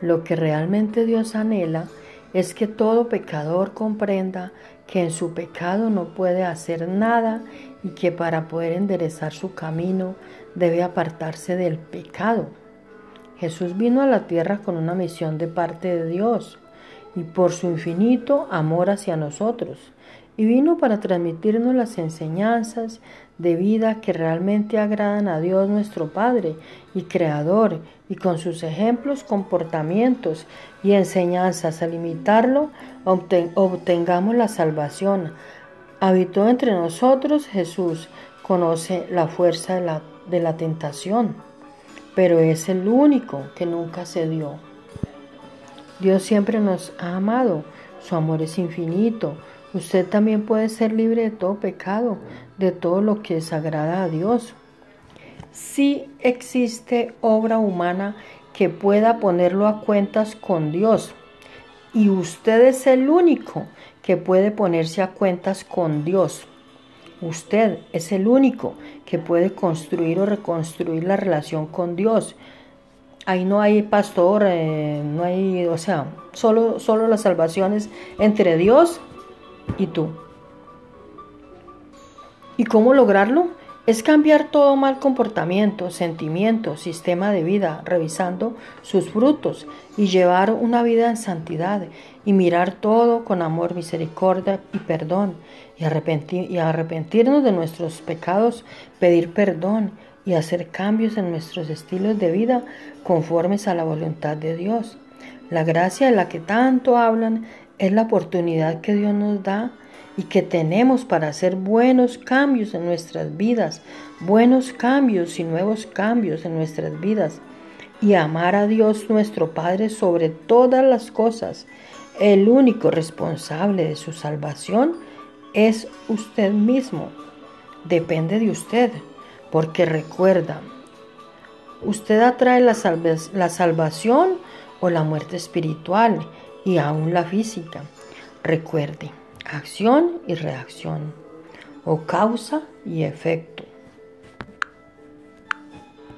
Lo que realmente Dios anhela es que todo pecador comprenda que en su pecado no puede hacer nada y que para poder enderezar su camino debe apartarse del pecado. Jesús vino a la tierra con una misión de parte de Dios y por su infinito amor hacia nosotros. Y vino para transmitirnos las enseñanzas de vida que realmente agradan a Dios nuestro Padre y Creador, y con sus ejemplos, comportamientos y enseñanzas al imitarlo, obtengamos la salvación. Habitó entre nosotros Jesús, conoce la fuerza de la, de la tentación, pero es el único que nunca se dio. Dios siempre nos ha amado, su amor es infinito. Usted también puede ser libre de todo pecado, de todo lo que desagrada a Dios. Si existe obra humana que pueda ponerlo a cuentas con Dios, y usted es el único que puede ponerse a cuentas con Dios. Usted es el único que puede construir o reconstruir la relación con Dios ahí no hay pastor, eh, no hay, o sea, solo, solo la salvación es entre Dios y tú. ¿Y cómo lograrlo? Es cambiar todo mal comportamiento, sentimiento, sistema de vida, revisando sus frutos y llevar una vida en santidad y mirar todo con amor, misericordia y perdón y, arrepentir, y arrepentirnos de nuestros pecados, pedir perdón y hacer cambios en nuestros estilos de vida conformes a la voluntad de Dios. La gracia de la que tanto hablan es la oportunidad que Dios nos da y que tenemos para hacer buenos cambios en nuestras vidas, buenos cambios y nuevos cambios en nuestras vidas, y amar a Dios nuestro Padre sobre todas las cosas. El único responsable de su salvación es usted mismo. Depende de usted porque recuerda, usted atrae la, la salvación o la muerte espiritual y aún la física. Recuerde, acción y reacción, o causa y efecto.